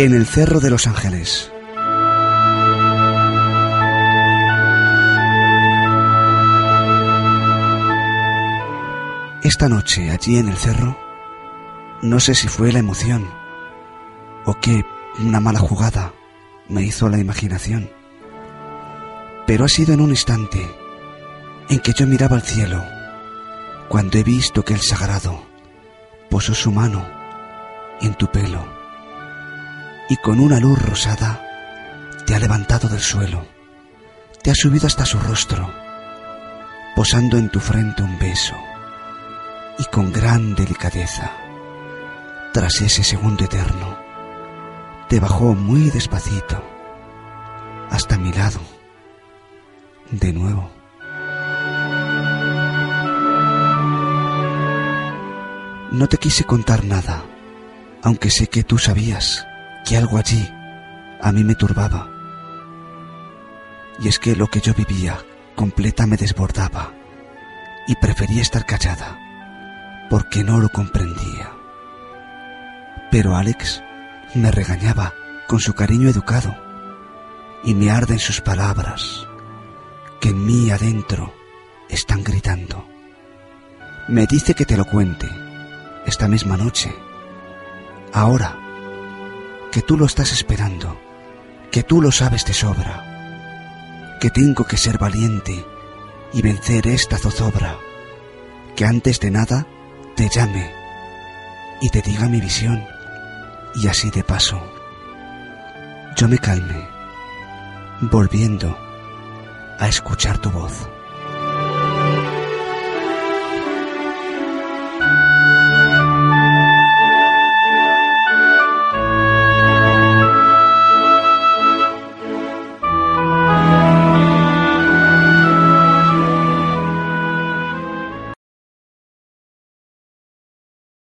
En el Cerro de los Ángeles. Esta noche, allí en el cerro, no sé si fue la emoción o que una mala jugada me hizo la imaginación, pero ha sido en un instante en que yo miraba al cielo, cuando he visto que el sagrado posó su mano en tu pelo y con una luz rosada te ha levantado del suelo, te ha subido hasta su rostro, posando en tu frente un beso y con gran delicadeza, tras ese segundo eterno, te bajó muy despacito hasta mi lado, de nuevo. No te quise contar nada, aunque sé que tú sabías que algo allí a mí me turbaba. Y es que lo que yo vivía completa me desbordaba y prefería estar callada porque no lo comprendía. Pero Alex me regañaba con su cariño educado y me arden sus palabras que en mí adentro están gritando. Me dice que te lo cuente esta misma noche, ahora, que tú lo estás esperando, que tú lo sabes de sobra, que tengo que ser valiente y vencer esta zozobra, que antes de nada te llame y te diga mi visión y así de paso yo me calme volviendo a escuchar tu voz.